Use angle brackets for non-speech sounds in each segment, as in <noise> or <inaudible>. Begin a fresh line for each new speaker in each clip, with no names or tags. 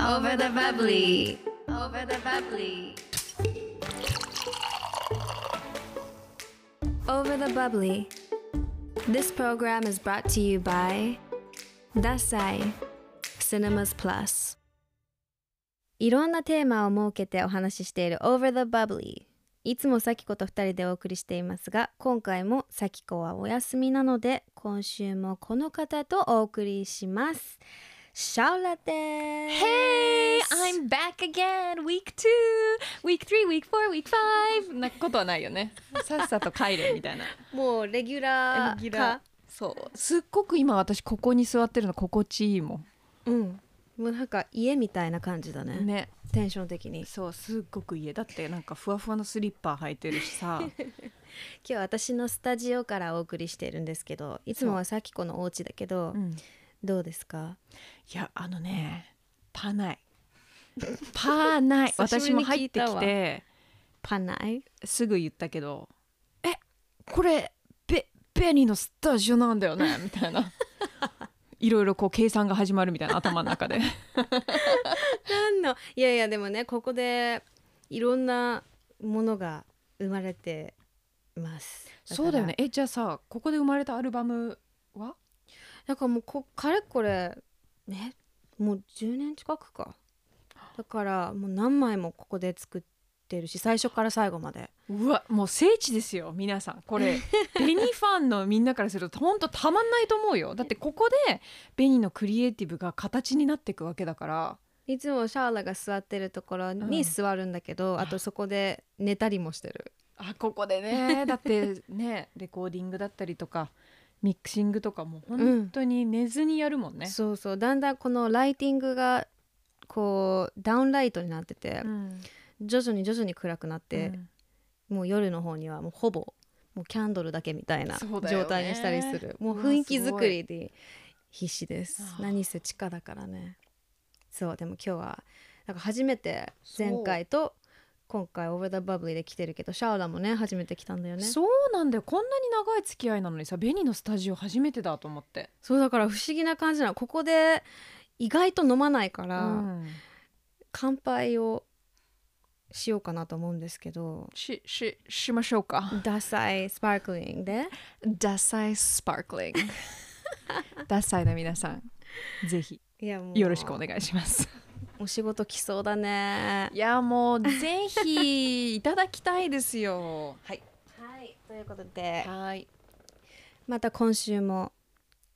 Over the bubbly. Over the bubbly. Over the bubbly. This program is brought to you by Dasai Cinemas Plus. いろんなテーマを設けてお話ししている Over the Bubbly いつもさきこと2人でお送りしていますが今回もさきこはお休みなので今週もこの方とお送りしますシャオラです
Hey, I'm back again. Week two, week three, week four, week five. なことはないよね。さっさと帰れみたいな。<laughs>
もうレギュラーか
そう。すっごく今私ここに座ってるの心地いいも
うんもうなんか家みたいな感じだね
ん。ね。
テンション的に
そう、すっごく家だってなんかふわふわのスリッパ履いてるしさ。<laughs>
今日は私のスタジオからお送りしてるんですけどいつもはさきこのお家だけど、
うん。
どうですか？
いや、あのね、パない。パない。<laughs> 私も入ってきて、
パない？
すぐ言ったけど、え、これ、ベ、ベニーのスタジオなんだよね？<laughs> みたいな。いろいろこう計算が始まるみたいな頭の中で。
なんの？いやいやでもねここでいろんなものが生まれてます
そうだよね。え、じゃあさ、ここで生まれたアルバムは？
だからもうこかれこれねもう10年近くかだからもう何枚もここで作ってるし最初から最後まで
うわ、もう聖地ですよ、皆さん。これ、ベニーファンのみんなからすると、ほんとたまんないと思うよ。だってここで、ベニーのクリエイティブが形になっていくわけだから。
いつもシャーラが座ってるところに座るんだけど、あとそこで寝たりもしてる
あ、ここでね、だってね、レコーディングだったりとか、ミックシングとかも本当に寝ずにやるもんね。
そうそう。だんだんこのライティングがこうダウンライトになってて、
うん。
徐々に徐々に暗くなって、
うん。
もう夜の方にはもうほぼもうキャンドルだけみたいな状態にしたりする。もう雰囲気作りで必死です。何せ地下だからね。そうでも今日はなんか初めて前回と今回「Over the Bubbly」で来てるけどシャオラもね初めて来たんだよねそう
そうなんだよ。こんなに長い付き合いなのにさ、ベニーのスタジオ初めてだと思って。
だから不思議な感じなのここで意外と飲まないから、
うん
乾杯をしようかなと思うんですけど
し、し、しましょうか。
ダサいスパークリングで
ダサいスパークリング。<laughs> ダサいな皆さん、ぜひよろしくお願いします。
お仕事来そうだね
いやもうぜひいただきたいですよ。<laughs> はい。
はいということで
はい。
また今週も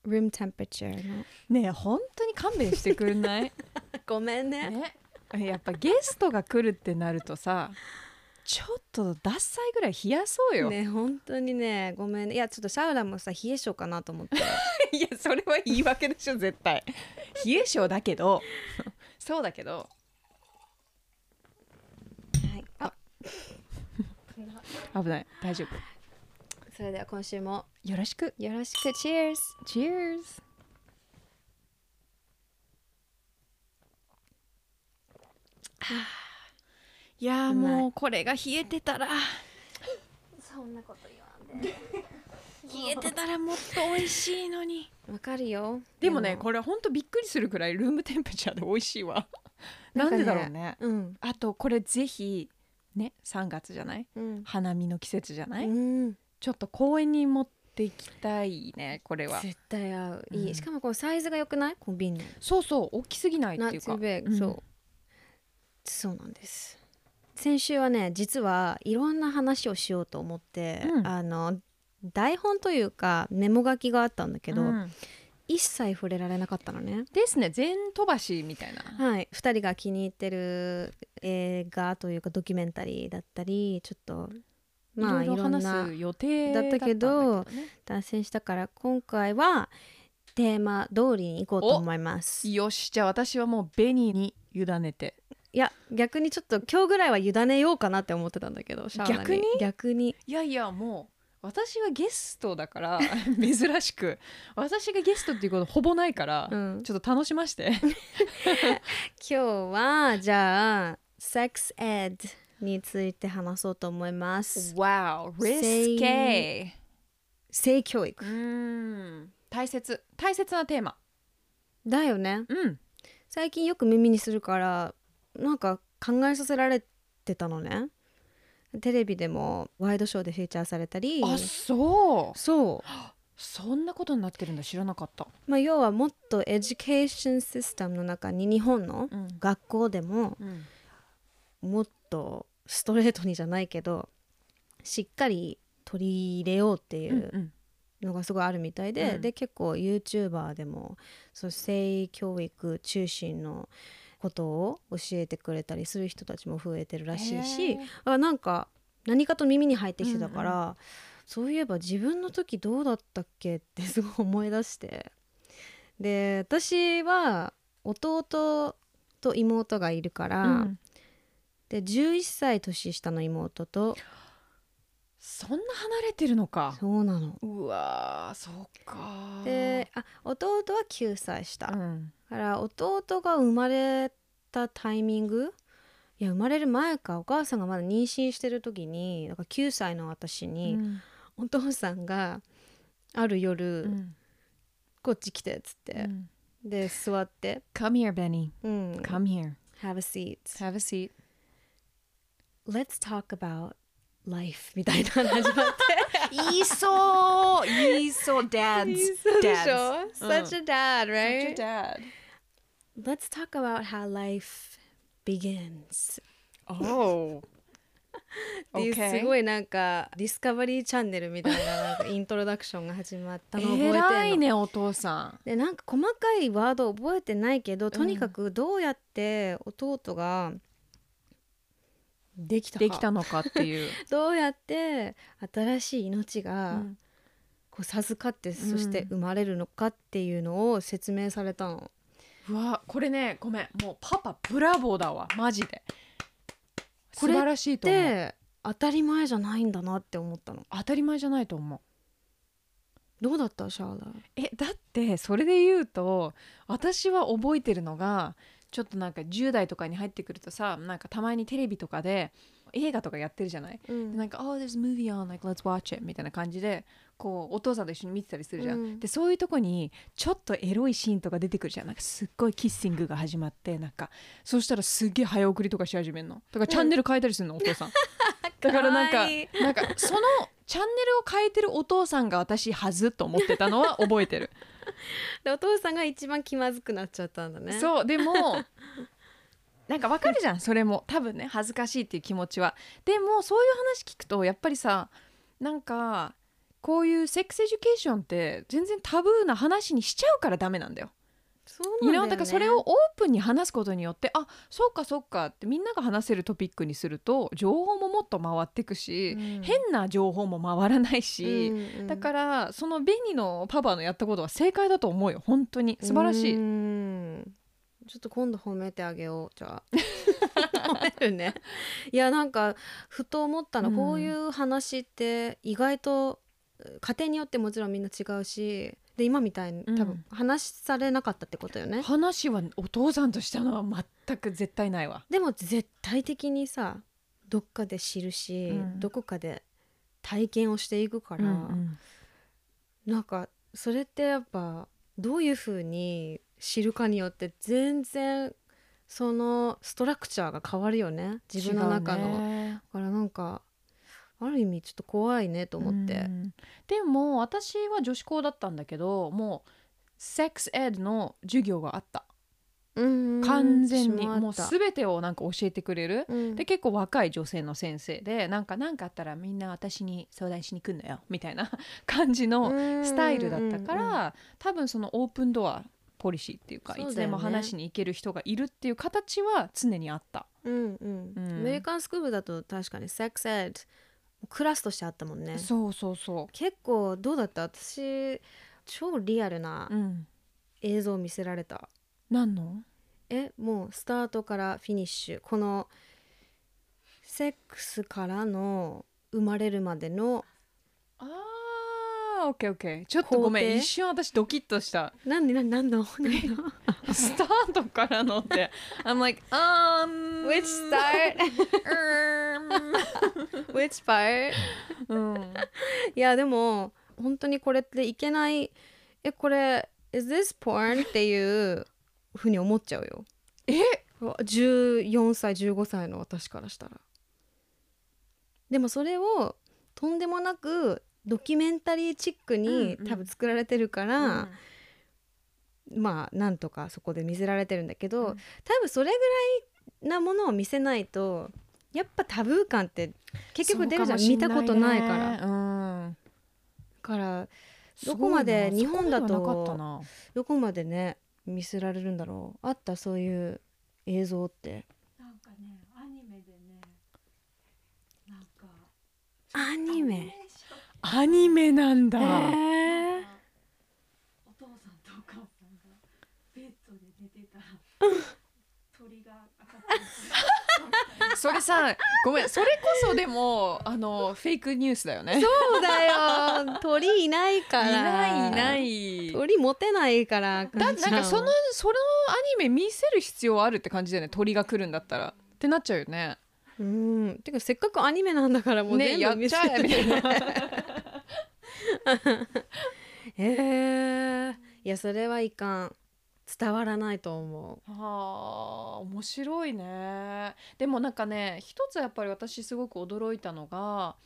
room temperature の
ねえ本当に勘弁してくんない？<laughs>
ごめんね
ね。やっぱゲストが来るってなるとさ、ちょっとダッサいぐらい冷やそうよ。
ね本当にねごめんねいやちょっとシャウラもさ冷え性かなと思って <laughs>
いやそれは言い訳でしょ絶対。冷え性だけど、そうだけど。
はいあ <laughs>
危ない大丈夫。
それでは今週も
よろしく。
よろしく Cheers!
Cheers! いやもうこれが冷えてたら
そんなこと言わんで <laughs>
冷えてたらもっと美味しいのに
わかるよ。
でもねこれほんとびっくりするくらいルームテンペチャーで美味しいわ。
な
んんでだろうね。
うん。
あとこれぜひね3月じゃない？
うん。
花見の季節じゃない、
うん。
ちょっと公園に持っていきたいねこれは。
絶対合う。いい、
うん。
しかもこのサイズが良くない？この瓶の
そうそう大きすぎないっていうか。
そう。そうなんです。先週はね実はいろんな話をしようと思って、
うん。
あの台本というかメモ書きがあったんだけど、
うん。
一切触れられなかったのね。
ですね。全飛ばしみたいな。
はい。2人が気に入ってる映画というかドキュメンタリーだったりちょっとまあい
いろ話す予定
だったけど脱線したから今回はテーマ通りに行こうと思います。
よし。じゃあ私はもうベニーに委ねて。
いや逆にちょっと今日ぐらいは委ねようかなって思ってたんだけど
逆に？
逆に。
いやいやもう私がゲストだから <laughs> 珍しく。私がゲストっていうことほぼないから、
うん。
ちょっと楽しまして。<laughs>
今日はじゃあ Sex Ed について話そうと思います。
Wow risque.
性教育。
うーん。大切。大切なテーマ。
だよね。
うん。
最近よく耳にするからなんか考えさせられてたのねテレビでもワイドショーでフィーチャーされたり
あそう。
そう。
そんなことになってるんだ。知らなかった、
まあ、要はもっと education system の中に日本の
うん。
学校でも
うん。
もっとストレートにじゃないけどしっかり取り入れようっていう
うん
のがすごいあるみたいで、
うん。
で結構 YouTuber でもそう性教育中心のことを教えてくれたりする人たちも増えてるらしいし
へー。
あなんか何かと耳に入ってきてたから、そういえば自分の時どうだったっけってすごい思い出して。で私は弟と妹がいるから、
うん。
で11歳年下の妹と
そんな離れてるのか。
そうなの。
うわーそっか
であ弟は9歳下、だ
うん。
から弟が生まれたタイミングいや生まれる前かお母さんがまだ妊娠してる時にだから9歳の私
う
に、
ん。
お父さんがある夜、
うん。
こっち来てっつって
う、ん。
で座って、
Come here Benny.
うん、
Come here.
Have a seat.
Have a seat.
Let's talk about life みたいなの始まって。
言いそう言いそう Dads
そうでしょ？Such a dad, right?
Such a dad.
Let's talk about how life begins.
お
っていうすごいなんかディスカバリーチャンネルみたいななんかイントロダクションが始まったのを <laughs> 覚えてるの。
偉いねお父さん。
でなんか細かいワード覚えてないけどとにかくどうやって弟ができたか。
できたのかっていう、<laughs>
どうやって新しい命
う
が
ん。
こう授かってそして生まれるのかっていうのを説明されたの。
うわこれねごめん。もうパパブラボーだわ。マジで。素晴らしいと思う。
で当たり前じゃないんだなって思ったの。
当たり前じゃないと思う。
どうだった？シャーラ
えだってそれで言うと私は覚えてるのがちょっとなんか10代とかに入ってくるとさなんかたまにテレビとかで映画とかやってるじゃない、
うん。
でなんか「Oh there's a movie on like let's watch it」みたいな感じでこうお父さんと一緒に見てたりするじゃん、
うん。
でそういうとこにちょっとエロいシーンとか出てくるじゃん。なんかすっごいキッシングが始まってなんかそうしたらすっげえ早送りとかし始めるの。だからチャンネル変えたりするの、お父さん。<laughs> だからなんかなんかそのチャンネルを変えてるお父さんが私はずと思ってたのは覚えてる <laughs>
でお父さんが一番気まずくなっちゃったんだね。
そうでも <laughs> なんかわかるじゃんそれも多分ね恥ずかしいっていう気持ちはでもそういう話聞くとやっぱりさなんかこういう sex education って全然タブーな話にしちゃうからダメなんだよ。
そうなんだよ？ね。
だからそれをオープンに話すことによってあそうかそうかってみんなが話せるトピックにすると情報ももっと回っていくし、
うん。
変な情報も回らないし、
うんうん
だからそのベニのパパのやったことは正解だと思うよ。本当に。素晴らしい。
うん。ちょっと今度褒めてあげようじゃあ。<laughs> 褒めるね。いやなんかふと思ったの、
うん。
こういう話って意外と家庭によってもちろんみんな違うしで今みたいに多分話されなかったってことよね、
話はお父さんとしたのは全く絶対ないわ。
でも絶対的にさどっかで知るし、
うん。
どこかで体験をしていくから、
うん
なんかそれってやっぱどういうふうに知るかによって全然そのストラクチャーが変わるよね。自分の中の、
ね。
だからなんかある意味ちょっと怖いねと思って、
うん。でも私は女子校だったんだけどもうセックスエッドの授業があった。
うん。
完全に。もう全てをなんか教えてくれる。
うん。
で結構若い女性の先生でなんか何かあったらみんな私に相談しに来んのよみたいな <laughs> 感じのスタイルだったから、多分そのオープンドアポリシーっていうか
ね
いつでも話しに行ける人がいるっていう形は常にあった。
うんうん
うん
アメリカンスクールだと確かにセックスエッドクラスとしてあったもんね
そうそうそ
結構どうだった？私超リアルな
う。うん。
映像を見せられた、
何の？
えもうスタートからフィニッシュこのセックスからの生まれるまでの
ああ、オッケーオッケー。ちょっとごめん。
工程？
一瞬私ドキッとした。
なんでなんなんの？何の？
スタートからのって。I'm like, um,
Which start? <laughs> <laughs> Which part? <laughs>
うん。
いやでも本当にこれっていけないえこれ is this porn? っていうふうに思っちゃうよ。
え？
うわ14歳15歳の私からしたら。でもそれをとんでもなくドキュメンタリーチックに多分作られてるから、まあなんとかそこで見せられてるんだけど、
うん。
多分それぐらいなものを見せないとやっぱタブー感って結局出るじゃん、見たことないから。だ
うん
からどこまで日本だとどこまでね見せられるんだろう。あったそういう映像って。
なんかねアニメでねなんか
アニメ。
アニメなんだ、
へえ
お父さんとお母さんがベッドで寝てた <laughs> <laughs>
それさごめんそれこそでもあのフェイクニュースだよね。
そうだよ。<laughs> 鳥いないから。
いないいない。
鳥持てないから
だなんかそのそのアニメ見せる必要あるって感じだよね。鳥が来るんだったら。ってなっちゃうよね。
うん。てかせっかくアニメなんだからもう
ね
全部見せ
やっちゃえみたいな。
へ <laughs> えいやそれはいかん伝わらないと思
はあ面白いね。でもなんかね一つやっぱり私すごく驚いたのが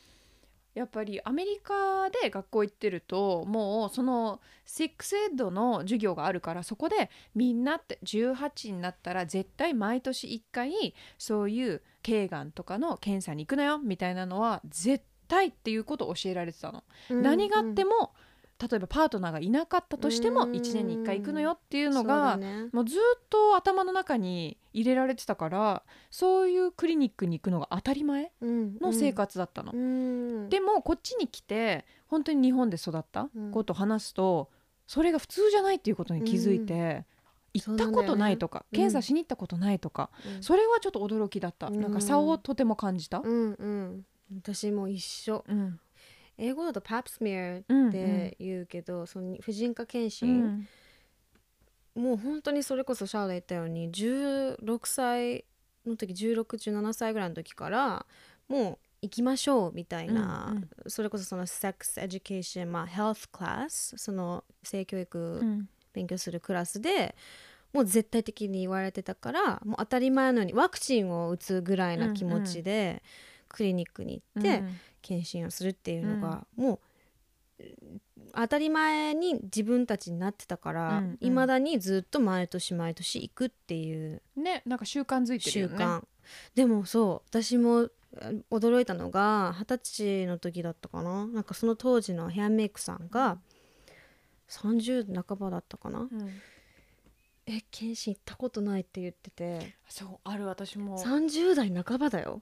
やっぱりアメリカで学校行ってるともうそのセックスエッドの授業があるからそこでみんなって18になったら絶対毎年1回そういう頸がんとかの検査に行くなよみたいなのは絶対っていうことを教えられてたの。
う
何があって
も
も例えばパートナーがいなかったとしても
うん。
1年に1回行くのよっていうのが
ね。
もうずっと頭の中に入れられてたからそういうクリニックに行くのが当たり前の生活だったの。
うん。
でもこっちに来て本当に日本で育ったことを話すと、それが普通じゃないっていうことに気づいて、行ったことないとか、
ね。
検査しに行ったことないとか、
うん。
それはちょっと驚きだった、
うん。
なんか差をとても感じた。
うんうん。私も一緒。
うん
英語だとパプスミア
うん
って言うけど、その婦人科検
う
診、
ん。
もう本当にそれこそシャーレ言ったように16歳の時1617歳ぐらいの時からもう行きましょうみたいな、
うんうん。
それこそその sex education まあ health class その性教育
うん。
勉強するクラスで、もう絶対的に言われてたからもう当たり前のようにワクチンを打つぐらいな気持ちで、クリニックに行って、
うん
検診をするっていうのが、もう当たり前に自分たちになってたから
うんうん。
いま、未だにずっと毎年毎年行くっていう
ねなんか習慣づいてる
習
よね。
慣、でもそう私もあ驚いたのが二十歳の時だったかな。なんかその当時のヘアメイクさんが30半ばだったかな、
うん。
え検診行ったことないって言ってて。
そうある私も。
30代半ばだよ。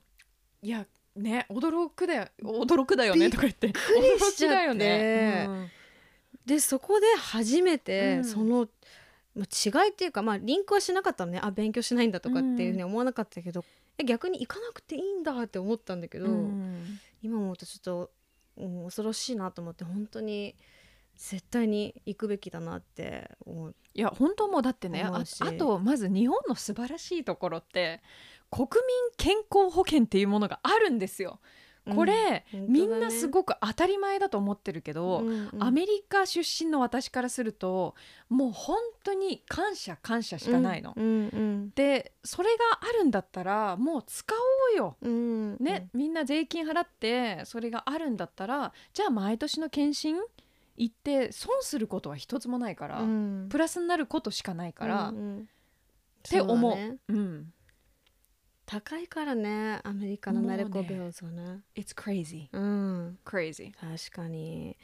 いやね驚くだよ驚くだよねとか言って。
びっくりしちゃって。
驚きだよね、うん
でそこで初めて
うん。
その、まあ、違いっていうか、まあ、リンクはしなかったのね。あ勉強しないんだとかっていうふうに思わなかったけど、え逆に行かなくていいんだって思ったんだけど、
うん。
今思うとちょっと、うん恐ろしいなと思って本当に絶対に行くべきだなって思う。
いや本当もうだってねあとまず日本の素晴らしいところって国民健康保険っていうものがあるんですよ。これ、
うんね。
んなすごく当たり前だと思ってるけど、
うんうん。
アメリカ出身の私からするともう本当に感謝感謝しかないの。
うんうん
でそれがあるんだったらもう使おうよ。
うんうん。
ね、みんな税金払ってそれがあるんだったらじゃあ毎年の検診行って損することは一つもないから、
うん。
プラスになることしかないから、っ
うんうん。
て思う。
う
ん
高いからねアメリカのメディカルビルズはね。
It's crazy
うん、
crazy
確かに。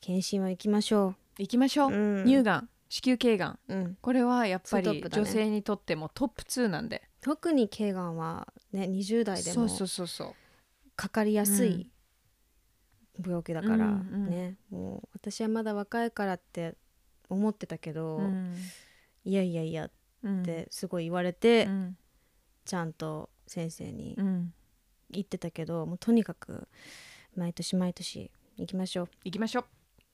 検診は行きましょ
行きましょう、
う、うん、
乳がん子宮頸がん。
うん、
これはやっぱり
ね。
女性にとってもトップ2なんで。
特に頸がんはね20代でも
そうそうそうそう。
かかりやすい病気だから、
うんうん。
ねもう私はまだ若いからって思ってたけど、
うん。
いやいやいやっ
うん。
てすごい言われて、
うん
ちゃんと先生に
うん。
言ってたけど、もうとにかく毎年毎年行きましょ
行きましょ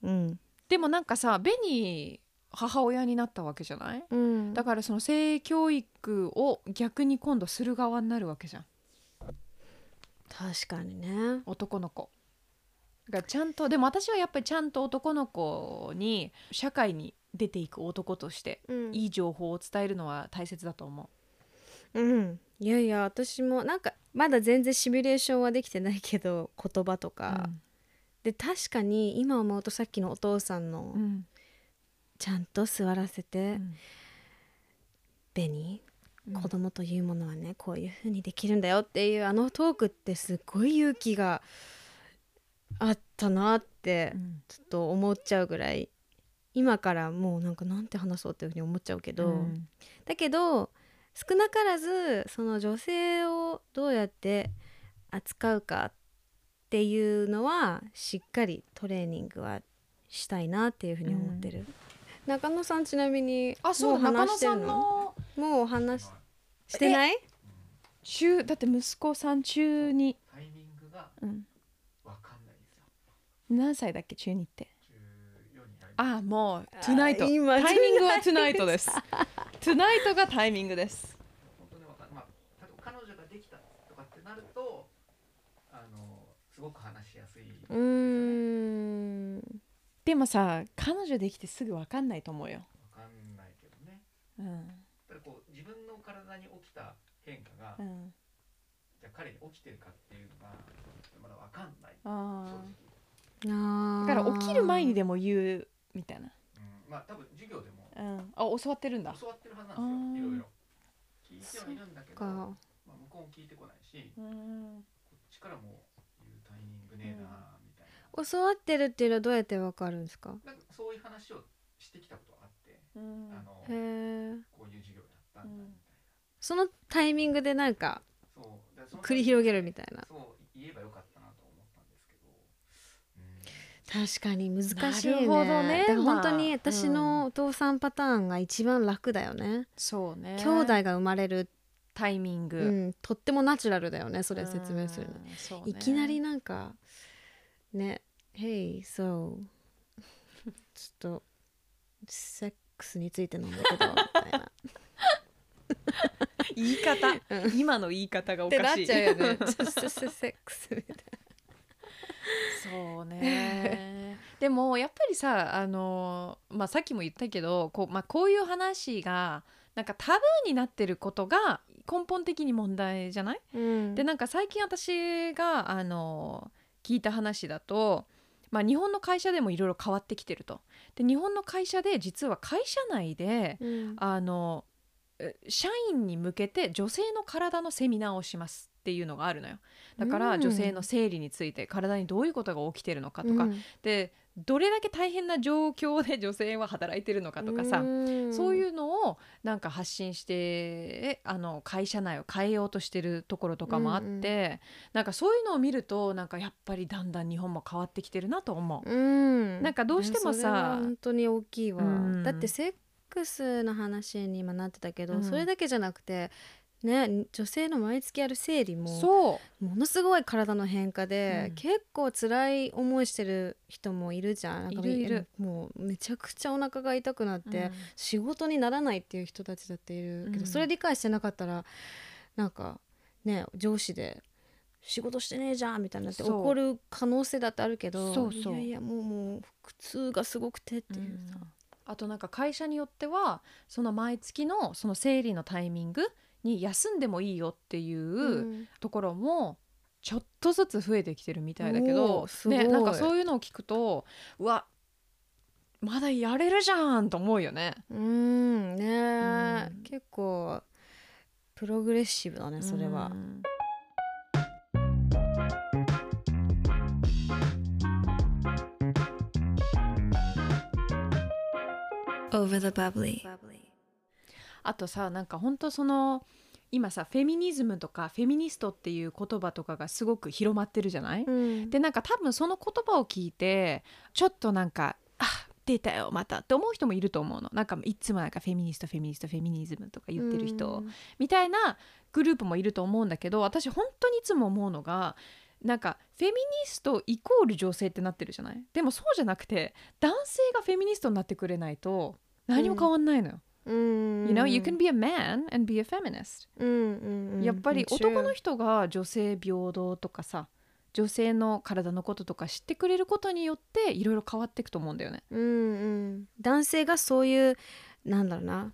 う。
う。うん。
でもなんかさベニー母親になったわけじゃない？
うん、
だからその性教育を逆に今度する側になるわけじゃん。
確かにね。
男の子。だからちゃんとでも私はやっぱりちゃんと男の子に社会に出ていく男として
うん。
いい情報を伝えるのは大切だと思
うん、いやいや私もなんかまだ全然シミュレーションはできてないけど <laughs> 言葉と
う。
か、で確かに今思うとさっきのお父さんの
うん。
ちゃんと座らせて
うん「
ベニ
うん。
子供というものはねこういう風にできるんだよ」っていうあのトークってすごい勇気があったなって
うん。
ちょっと思っちゃうぐらい。今からもうなんかなんて話そうっていうふうに思っちゃうけど、
うん。
だけど少なからずその女性をどうやって扱うかっていうのはしっかりトレーニングはしたいなっていうふうに思ってる、中野さんちなみに
あそう
もう
中野さ
話してる
んの
もうお話ししてない？
中だって息子さん中に、
タイミングが
うん、
わかんないですよ。
何歳だっけ中にって
？14になります。
あもうトゥナイトタイミングはトゥナイトですトゥナイトがタイミングです
本当にわかんない。まあ、彼女ができたとかってなると、あのすごく話しやすい。
うーん
でもさ彼女できてすぐ分かんないと思うよ、
わかんないけどね。
うん
ただこう自分の体に起きた変化が、
うん、
じゃあ彼に起きてるかっていうのがまだわかんない。正
あ
直。
あ
だから起きる前にでも言うみたいな、
うん、まあ多分授業でも
うん、あ教わってるんだ。
教わってるはずなんですよ。いろいろ。聞いてはいるんだけど、
か。
まあ向こうも聞いてこないし、こ
うん。
っちからも言うタイミングねえなみたいな。
教わってるっていうのはどうやってわかるんですか？
なんかそういう話をしてきたことがあって、
うん。
あのこういう授業やったんだみたいな。
そのタイミングでなんか繰り広げるみたいな。
そう言えばよかったなと思ったんですけど、うん、
確かに難しいね。
ほどね
だから本当
まあ。
に私のお父さんパターンが一番楽だよね、
そうね。
兄弟が生まれる、
タイミング、
うん、とってもナチュラルだよねそれ説明するの、
ね。
いきなりなんかね「Hey so <laughs> ちょっとセックスについてなんだけど」みたいな。<laughs>
言い方。今の言い方がお
ってな
かしい。
っちゃうよね。<laughs> セックスみたい
そうね。<laughs> でもやっぱりさあの、まあ、さっきも言ったけどこう,、まあ、こういう話がなんかタブーになってることが根本的に問題じゃない、
な、うん。
でなんか最近私があの聞いた話だと、まあ、日本の会社でもいろいろ変わってきてると。で日本の会社で実は会社内で
うん。
あのえ社員に向けて女性の体のセミナーをしますっていうのがあるのよ。だから
うん。
女性の生理について体にどういうことが起きてるのかとか、
うん。
でどれだけ大変な状況で <laughs> 女性は働いてるのかとかさ、
ん。
そういうのをなんか発信してえあの会社内を変えようとしてるところとかもあって、
うんうん。
なんかそういうのを見るとなんかやっぱりだんだん日本も変わってきてるなと思う。
うん。
なんかどうしてもさ
本当に大きいわ、
うん。
だってセックスの話に今なってたけど、
うん。
それだけじゃなくてね女性の毎月ある生理も
そう。
ものすごい体の変化で、
うん。
結構辛い思いしてる人もいるじゃん。なんか
いる
もうめちゃくちゃお腹が痛くなって、
うん。
仕事にならないっていう人たちだっているけど、
うん。
それ理解してなかったらなんかね上司で仕事してねえじゃんみたいになって怒る可能性だってあるけど
そうそう。
いやいやもうもう苦痛がすごくてっていうさ、
あとなんか会社によってはその毎月のその生理のタイミングに休んでもいいよっていううん。ところもちょっとずつ増えてきてるみたいだけ
お
どね、なんかそういうのを聞くとうわまだやれるじゃんと思うよね。
うんねえ、
うん。
結構progressive だねそれは。
う。ん。
Over the bubbly
あとさなんか本当その今さフェミニズムとかフェミニストっていう言葉とかがすごく広まってるじゃない、
うん。
でなんか多分その言葉を聞いてちょっとなんかあ出たよまたって思う人もいると思うの。なんかいつもなんかフェミニストフェミニストフェミニズムとか言ってる人、
うん。
みたいなグループもいると思うんだけど私本当にいつも思うのがなんかフェミニストイコール女性ってなってるじゃない？でもそうじゃなくて男性がフェミニストになってくれないと何も変わんないのよ。
うん
You know, you can be a man and be a feminist.
うんうんうん。
やっぱり男の人が女性平等とかさ女性の体のこととか知ってくれることによっていろいろ変わっていくと思うんだよね。
うんうん、男性がそういうなんだろうな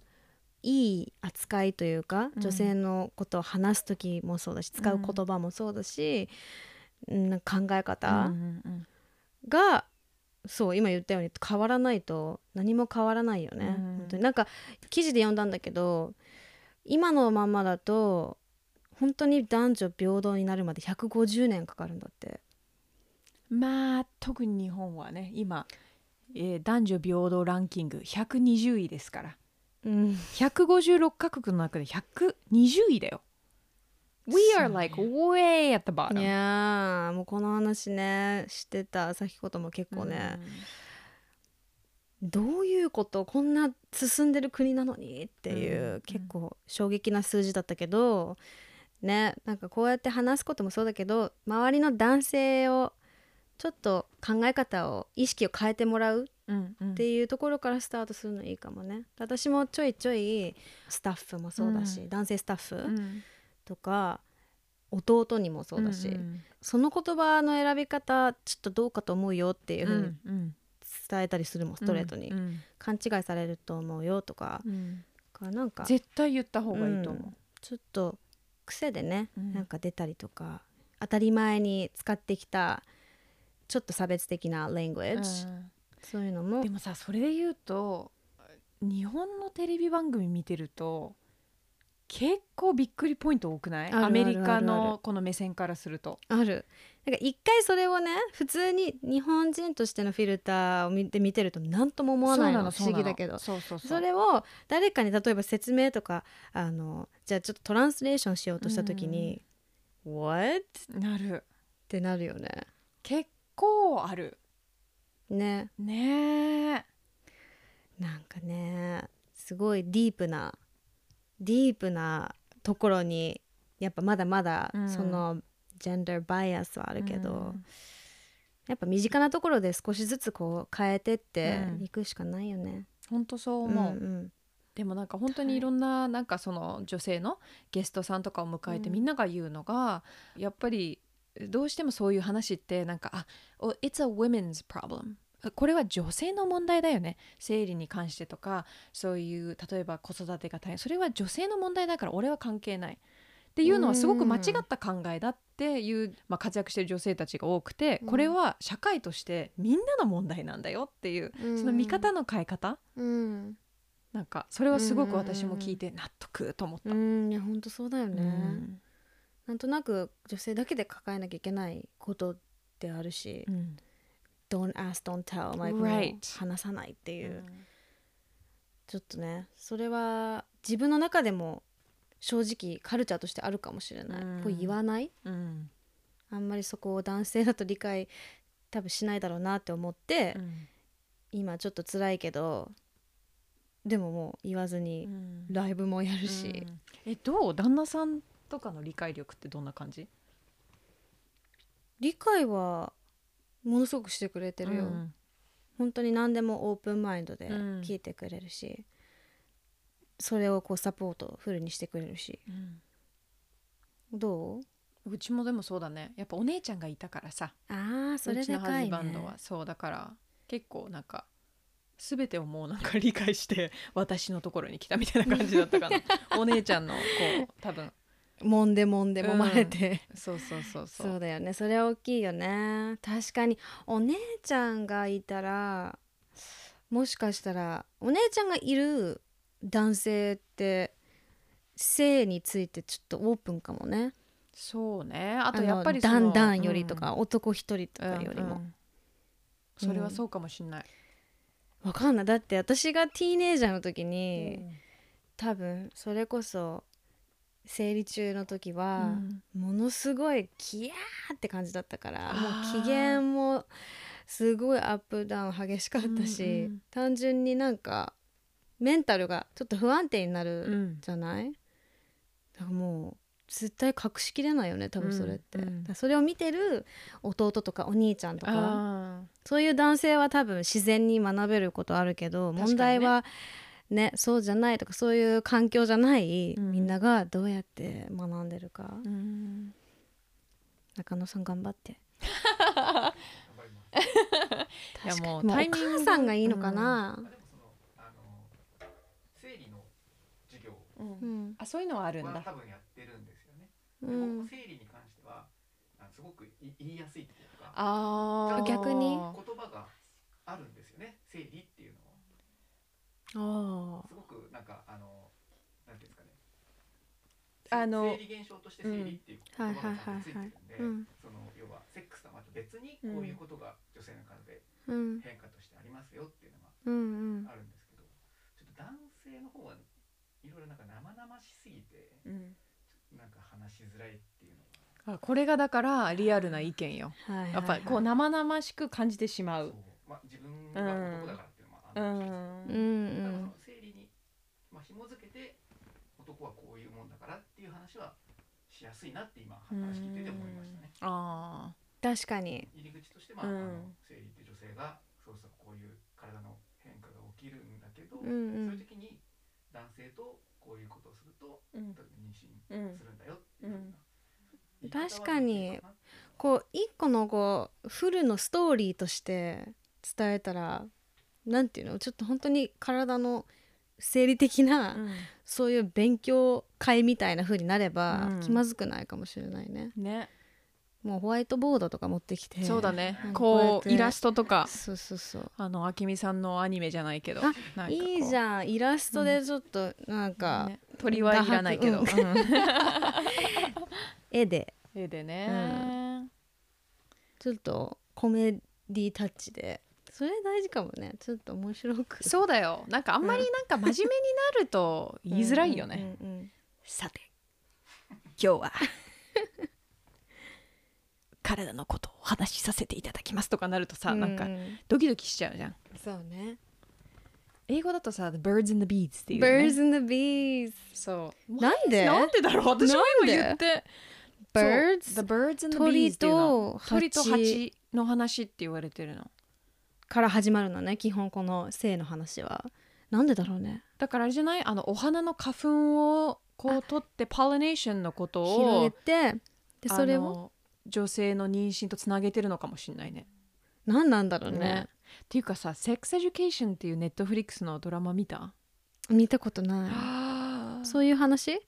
いい扱いというか、
うん。
女性のことを話す時もそうだし使う言葉もそうだし、うん、考え方が、そう今言ったように変わらないと何も変わらないよね、
うん。
本当に。なんか記事で読んだんだけど今のまんまだと本当に男女平等になるまで150年かかるんだって。
うんまあ特に日本はね今、えー男女平等ランキング120位ですから。
うん。
156カ国の中で120位だよ。We are
ね
like way at the
い
bottom.
やーもうこの話ねしてた先ほども結構ね、どういうことこんな進んでる国なのにっていう、
うん。
結構衝撃な数字だったけどねなんかこうやって話すこともそうだけど周りの男性をちょっと考え方を意識を変えてもらう
うんうん。
っていうところからスタートするのいいかもね。私もちょいちょいスタッフもそうだし、
うん。
男性スタッフ
うん
とか弟にもそうだし、
ん
その言葉の選び方ちょっとどうかと思うよっていう
う
ふうに
んうん。
伝えたりするもんストレートに、
うん
勘違いされると思うよとか
うん。
かなんか
絶対言った方がいいと思
ちょっと癖でね、
うん。
なんか出たりとか当たり前に使ってきたちょっと差別的な language、
う。
そういうのも。
でもさそれで言うと日本のテレビ番組見てると結構びっくりポイント多くない？アメリカのこの目線からすると。
ある。なんか一回それをね普通に日本人としてのフィルターを見て見てると何とも思わないの。不思議だけど。
そうそうそう。
それを誰かに例えば説明とかあのじゃあちょっとトランスレーションしようとした時に「What?」っ
なる。
てなるよね。
結構ある。
ね。
ねえ。
なんかねすごいディープなディープなところにやっぱまだまだ
うん。
そのジェンダーバイアスはあるけど、
うん。
やっぱ身近なところで少しずつこう変えてって
うん。
いくしかないよね。
本当そう思う、
ん
でもなんか本当にいろんななんかその女性のゲストさんとかを迎えて
うん
みんなが言うのが、やっぱりどうしてもそういう話ってなんかあお It's a women's problem これは女性の問題だよね。生理に関してとかそういう例えば子育てが大変。それは女性の問題だから俺は関係ない。っていうのはすごく間違った考えだっていう、まあ、活躍してる女性たちが多くて、
うん。
これは社会としてみんなの問題なんだよっていう、その見方の変え方。
うん。
なんかそれはすごく私も聞いて納得と思った。
うん。いや本当そうだよね、
うん。
なんとなく女性だけで抱えなきゃいけないことであるし、
うん、
don't ask don't tell. う
Right.
話さないっていう、ちょっとねそれは自分の中でも正直カルチャーとしてあるかもしれない、
うん。
こう言わない？
うん。
あんまりそこを男性だと理解多分しないだろうなって思って、今ちょっと辛いけどでももう言わずにライブもやるし、
うん。えどう？旦那さんとかの理解力ってどんな感じ？
理解はものすごくしてくれてるよ、
うん。
本当に何でもオープンマインドで
うん。
聞いてくれるし、それをこうサポートフルにしてくれるし。どう？
うちもでもそうだね。やっぱお姉ちゃんがいたからさ。
ああそれ
うちのハ
でかいね
ズバンドは。そうだから結構なんか全てをもうなんか理解して私のところに来たみたいな感じだったかな。<laughs> お姉ちゃんのこう多分
揉んで揉んで揉まれて、
そうそうそうそ
そううだよね。それは大きいよね。確かに。お姉ちゃんがいたらもしかしたらお姉ちゃんがいる男性って性についてちょっとオープンかもね。
そうね。あと
の
やっぱり
だんだんよりと
うん。
か、男一人とかよりも、
うんうん。それはそうかもしんない、
わかんない。だって私がティーネイジャーの時に、多分それこそ生理中の時は、ものすごいキヤーって感じだったからもう機嫌もすごいアップダウン激しかったし、
うんうん
単純になんかメンタルがちょっと不安定にな
う
る
ん。
じゃない、だからもう絶対隠しきれないよね多分それって、
うんうん
それを見てる弟とかお兄ちゃんとか
あ
そういう男性は多分自然に学べることあるけど、問題はねそうじゃないとかそういう環境じゃない、
うん。
みんながどうやって学んでるか。
ーうん。
中野さん頑張って。
頑張ります
いやもう
もうお
タイミング
母さんがいいのかな。
あ、でもそのあの生理の授業。
うん。
うん。
あそういうのはあるんだ。
は多分やってるんですよね。
うん、
生理に関してはあすごくい言いやすいというか
あー。
逆に？
言葉があるんですよね。生理すごくなんかあのなんていうんですかね。
あの
生理現象として生理っていう言葉がついてるんで、
うん
その要はセックスとはまた別にこういうことが女性の体で
うん。
変化としてありますよっていうのがあるんですけどちょっと男性の方はいろいろなんか生々しすぎて
ーうん。
なんか話しづらいっていうのが。
あこれがだからリアルな意見よ。
はいはいはい。
やっぱりこう生々しく感じてしま
う。まあ自分が男だからっていうの
う
んだからその生理に、まあ、紐づけて男はこういうもんだからっていう話はしやすいなって今話聞いてて思いましたね。
あ
確かに
入り口として、まあ
うん
あの生理って女性がそうそうこういう体の変化が起きるんだけど、
うんうん
そういう時に男性とこういうことをすると
うん
妊娠するんだよっていうような
うん
確かにこう一個のこうフルのストーリーとして伝えたらなんていうの？ちょっと本当に体の生理的な、そういう勉強会みたいな風になれば、
うん。
気まずくないかもしれないね。
ね。
もうホワイトボードとか持ってきて
そうだね。
うん
こ
こう
イラストとか。
そうそうそう。
あのあきみさんのアニメじゃないけど。
いいじゃん。イラストでちょっとなんか、
ね。鳥はいらないけど、
画
うん。<laughs>
絵で。
絵でね、
ちょっとコメディタッチでそれ大事かもね。ちょっと面白く。
そうだよ。なんかあんまりなんか真面目になると言いづらいよね、
うんうんうん。
さて今日は体のことをお話しさせていただきますとかなるとさ、なんか
う
ドキドキしちゃうじゃん。
そうね。
英語だとさ「The birds and the bees」っていう、ね、
Birds and the bees
そう。
なんで？
なんでだろう？私も今言って。
Birds
The birds and the
鳥
bees っていうの。
と
鳥と
蜂
蜂の話って言われてるの
から始まるのね基本この性の話は。なんでだろうね。
だからあれじゃない？あのお花の花粉をこう取って pollination のこと
広げ
を
てでそれを？
女性の妊娠とつなげてるのかもしれないね。
何なんだろうね。
ね。っていうかさ「セックス・エデュケーション」っていうネットフリックスのドラマ見た？
見たことない。そういう話？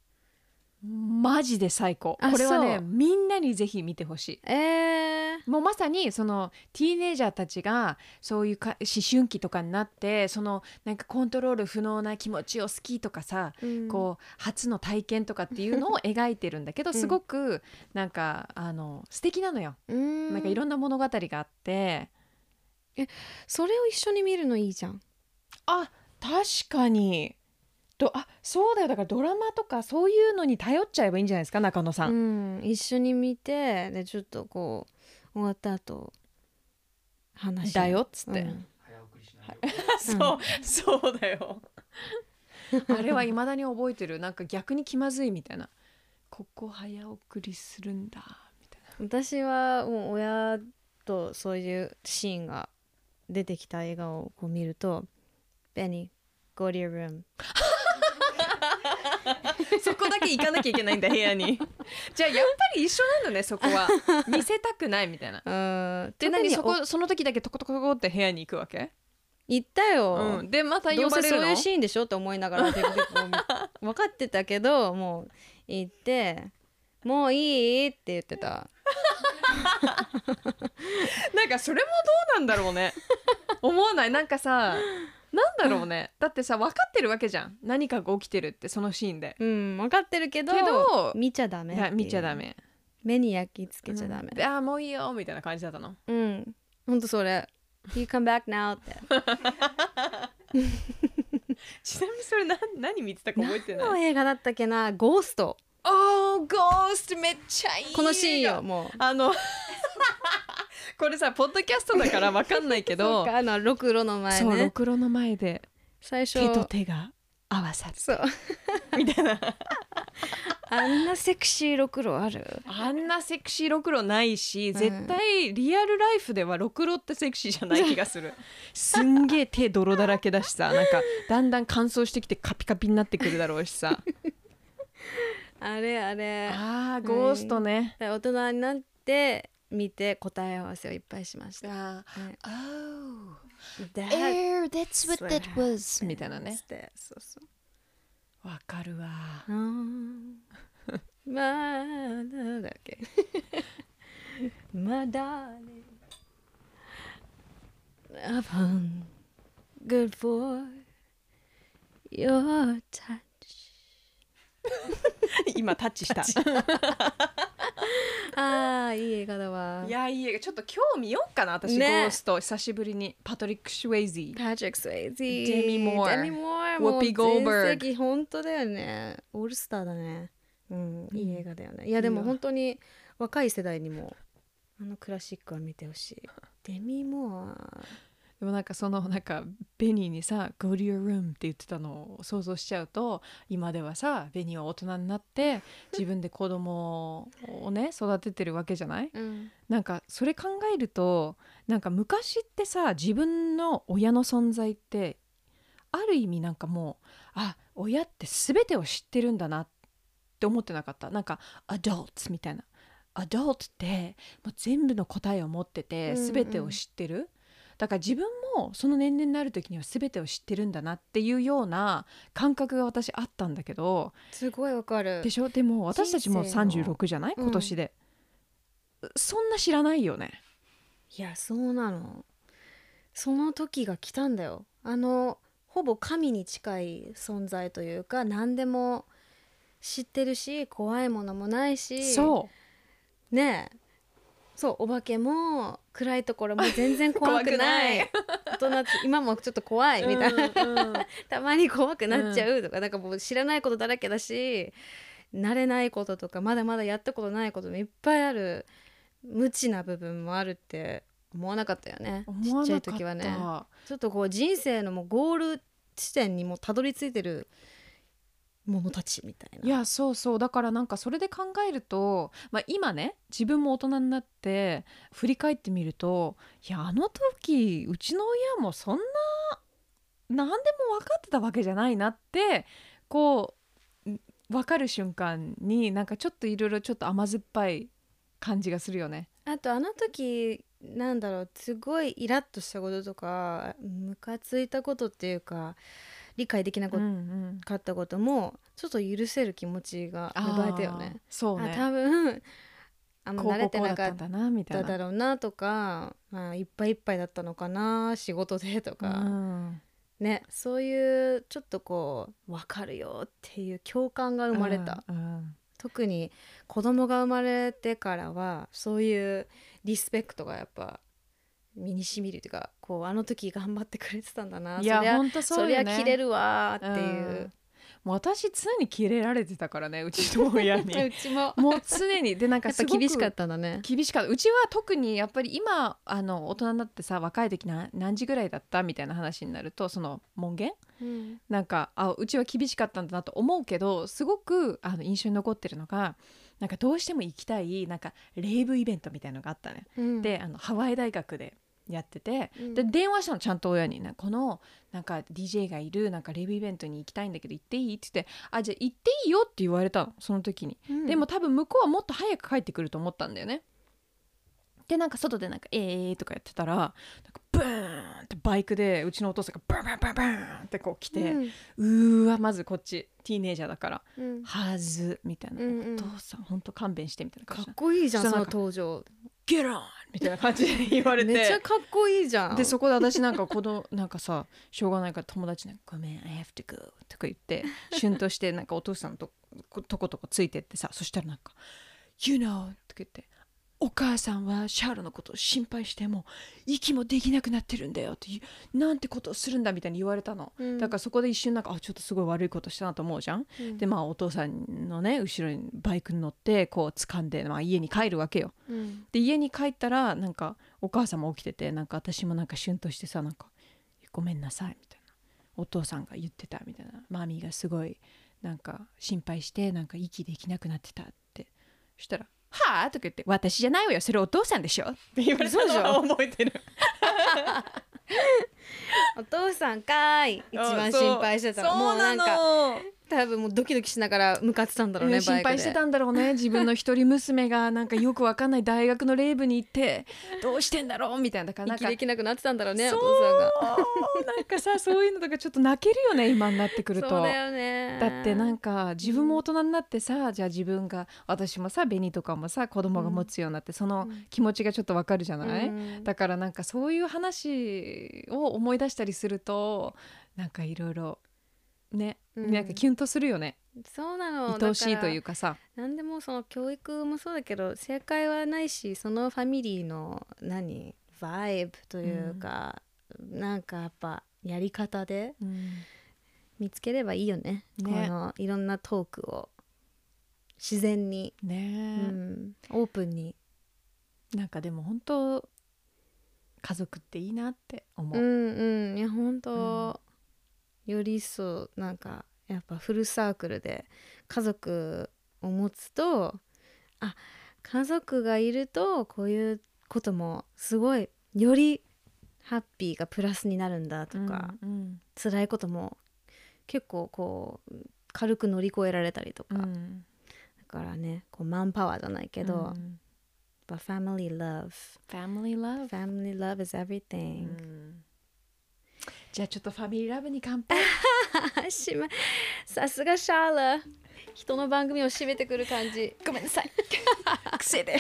マジで最高。
あ
これはねみんなにぜひ見てほしい。
えー、
もうまさにそのティーネイジャーたちがそういうか思春期とかになってそのなんかコントロール不能な気持ちを好きとかさ、
うん。
こう初の体験とかっていうのを描いてるんだけど、
ん。
すごくなんかあの素敵なのよ、
ん。
なんかいろんな物語があって。
それを一緒に見るのいいじゃん。
あ確かに。どあそうだよ。だからドラマとかそういうのに頼っちゃえばいいんじゃないですか中野さん、
うん。一緒に見てでちょっとこう終わった後話
だよっつって、
うん
早送りしないよ <laughs>
そう、そうだよ。<laughs> あれは未だに覚えてる。なんか逆に気まずいみたいな。ここ早送りするんだみたい
私はもう親とそういうシーンが出てきた映画をこう見ると「ベニー go to your room
な。<laughs> <laughs> そこだけ行かなきゃいけないんだ部屋に。<laughs> じゃあやっぱり一緒なんだねそこは。<laughs> 見せたくないみたいな」。
うん
で何？そ
お
こその時だけトコトコトコって部屋に行くわけ？
言ったよ、
うん。でまた
どうせそう
呼ばれるの？
いうシーンでしょ？って思いながら分かってたけどもう行って「もういい?」って言ってた
なんかそれもどうなんだろうね。思わない？なんかさ。なんだろうね。だってさ分かってるわけじゃん。何かが起きてるってそのシーンで。
うん分かってるけど
けど
見ちゃダメい
見ちゃダメ。
目に焼き付けちゃダメ、
うん。であーもういいよみたいな感じだったの。
うん。ほんとそれ「You come back now」って。<laughs>
ちなみにそれ何何見てたか覚えてない？
何の映画だったっけな？ゴースト
おーゴーストめっちゃいい。
このシーンよもう。
あのこれさポッドキャストだから分かんないけど。<laughs>
かあのろくろの前
そうろ
ね
くろの前で。
最初。
手と手が合わさる。
そう。<laughs>
みたいな。<laughs>
あんなセクシーろくろある？
あんなセクシーろくろないし
ん。
絶対リアルライフではろくろってセクシーじゃない気がする。すんげえ手泥だらけだしさなんかだんだん乾燥してきてカピカピになってくるだろうしさ。
あれあれ。
あーゴーストね。
大人になって見て答え合わせをいっぱいしました。
あ
ね。
Oh
That
air that's what that was
み
みたいなね。
そうそう。
わかるわ。
うん。まだだっけ。まだね。I'm good for your touch. <laughs>
今タッチした <laughs>
ああいい映画だわ。
いやいい映画。ちょっと今日見ようかな私、
ね。
ゴースト。久しぶりに。パトリック・シュウェイジー
Patrick Swayze
デミモア
デミモア
Whoopi
もう全
Goldberg
席本当だよね。オールスターだね。うんいい映画だよね。いやでも本当に若い世代にもあのクラシックは見てほしい。デミモア
でもなんかそのなんかベニーにさ「Go to your room」って言ってたのを想像しちゃうと今ではさベニーは大人になって自分で子供をね育ててるわけじゃない？
うん。
なんかそれ考えるとなんか昔ってさ自分の親の存在ってある意味なんかもうあ親って全てを知ってるんだなって思ってなかった。なんかアダルトみたいな。アダルトってもう全部の答えを持ってて
うんうん。
全てを知ってる、だから自分もその年齢になる時には全てを知ってるんだなっていうような感覚が私あったんだけど
すごいわかる。
でしょ？でも私たちも
人生の
36じゃない？
うん。
今年で、そんな知らないよね。
いやそうなの。その時が来たんだよ。あのほぼ神に近い存在というか何でも知ってるし怖いものもないし。
そう。
ねえそうお化けも暗いところも全然怖くない。大人今もちょっと怖いみたいな、
うんうん。
たまに怖くなっちゃうとか、なんかもう知らないことだらけだし慣れないこととかまだまだやったことないこともいっぱいある。無知な部分もあるって思わなかったよね。ちっちゃ
ない
時はね。ちょっとこう人生のもうゴール地点にもたどり着いてる者たちみたいない
やそうそうだからなんかそれで考えると、まあ、今ね自分も大人になって振り返ってみるといやあの時うちの親もそんな何でも分かってたわけじゃないなってこうん分かる瞬間になんかちょっといろいろちょっと甘酸っぱい感じがするよね。
あとあの時なんだろうすごいイラッとしたこととかムカついたことっていうか理解できなかったこともちょっと許せる気持ちが芽生えたよね。
そうね。
あ多分あんま慣れてなかっ
たんだ
ろうな。とか、まあ、いっぱいいっぱいだったのかな仕事でと
う
か、
ん。
ねそういうちょっとこう分かるよっていう共感が生まれた、
うんうん。
特に子供が生まれてからはそういうリスペクトがやっぱ身にしみるというかこうあの時頑張ってくれてたんだな。い
や本当そうよね。
そりゃ切れるわーっていう。
うん、もう私常にキレられてたからねうちの親に。<laughs>
うちも。
もう常に。でなんか
やっぱ厳しかったんだね。
厳しかった。うちは特にやっぱり今あの大人になってさ若い時な何時ぐらいだったみたいな話になるとその門限？
うん。
なんかあうちは厳しかったんだなと思うけどすごくあの印象に残ってるのがなんかどうしても行きたいなんかレイブイベントみたいのがあったね、
うん。
であのハワイ大学でやってて、
うん。
で電話したのちゃんと親にね。このなんか DJ がいるなんかレイブイベントに行きたいんだけど行っていい？って言ってあじゃあ行っていいよって言われたのその時に、
うん。
でも多分向こうはもっと早く帰ってくると思ったんだよね。でなんか外でなんか「えー」とかやってたらなんかブーンってバイクでうちのお父さんがバンバンバンバンってこう来て、
うん。
うーわまずこっちティーネイジャーだから
うん。
はずみたいな、
うんうん。
お父さんほんと勘弁してみたいな感じ
かっこいいじゃんその登場「
ゲロン!」みたいな感じで言われて。
めっちゃかっこいいじゃん。
でそこで私なんか子供なんかさしょうがないから友達に「ごめん I have to go」とか言ってシュンとしてなんかお父さんとことことこついてってさそしたらなんか「You know」とか言って「お母さんはシャーロのことを心配しても息もできなくなってるんだよ」ってなんてことをするんだみたいに言われたの、
うん。
だからそこで一瞬なんかあちょっとすごい悪いことしたなと思うじゃん、
うん。
でまあお父さんのね後ろにバイクに乗ってこう掴んで、まあ、家に帰るわけよ。
うん。
で家に帰ったらなんかお母さんも起きててなんか私もなんかシュンとしてさなんか「ごめんなさい」みたいなお父さんが言ってたみたいな。マミーがすごいなんか心配してなんか息できなくなってたって。そしたら「はあ?」とか言って「私じゃないわよ。それお父さんでしょ」って言われたのを覚えてる <laughs> <laughs>
お父さんかーい。一番心配してた
そう
もうなんか多分もうドキドキしながら向かってたんだろうね、
ね心配してた
ん
んだろうね。<laughs> 自分の一人娘がなんかよくわかんない大学のレイブに行ってどうしてんだろう？みたいなだからなんか。
息できなくなってたんだろうねお父さんが。
なんかさそういうのとかちょっと泣けるよね <laughs> 今になってくると。
そうだよね。
だってなんか自分も大人になってさ、じゃあ自分が私もさ紅とかもさ子供が持つようになって、その気持ちがちょっとわかるじゃない、
うん。
だからなんかそういう話を思い出したりするとなんかいろいろね、
うん。
なんかキュンとするよね。
そうなの。
愛おしいという
う
かさ
何でもその教育もそうだけど正解はないしそのファミリーの何？バイブというか、なんかやっぱやり方で見つければいいよね。
ね。
このいろんなトークを自然に、う
ね
ん、オープンに、
なんかでも本当家族っていいなって思う、
うんうん。いや本当、より一層なんかやっぱフルサークルで家族を持つとあ家族がいるとこういうこともすごいよりハッピーがプラスになるんだとか、
うん
辛いことも結構こう軽く乗り越えられたりとか、だ
うん。
からねこうマンパワーじゃないけど、
うん
ぱ family love.
Family love.
Family love is everything、
じゃあちょっとファミリーラブに乾杯。<laughs>
さすがシャーラ人の番組を締めてくる感じ。
ごめんなさい。<laughs> 癖で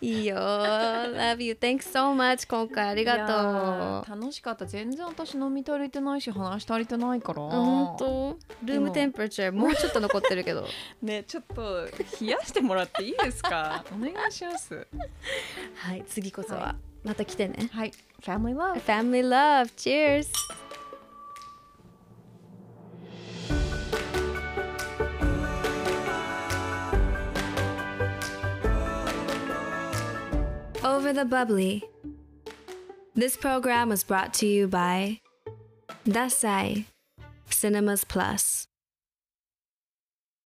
いいよ。Love you. Thanks so much. 今回ありがとう。
楽しかった。全然私飲み足りてないし話足りてないから。
あ本当？ルームテンプレチャーもうちょっと残ってるけど。<laughs>
ねちょっと冷やしてもらっていいですか？<laughs> お願いします。
はい次こそは、
は
また来てね。
はい。Family love
Family love. Cheers Over the bubbly. This program was brought to you by Dasai Cinemas Plus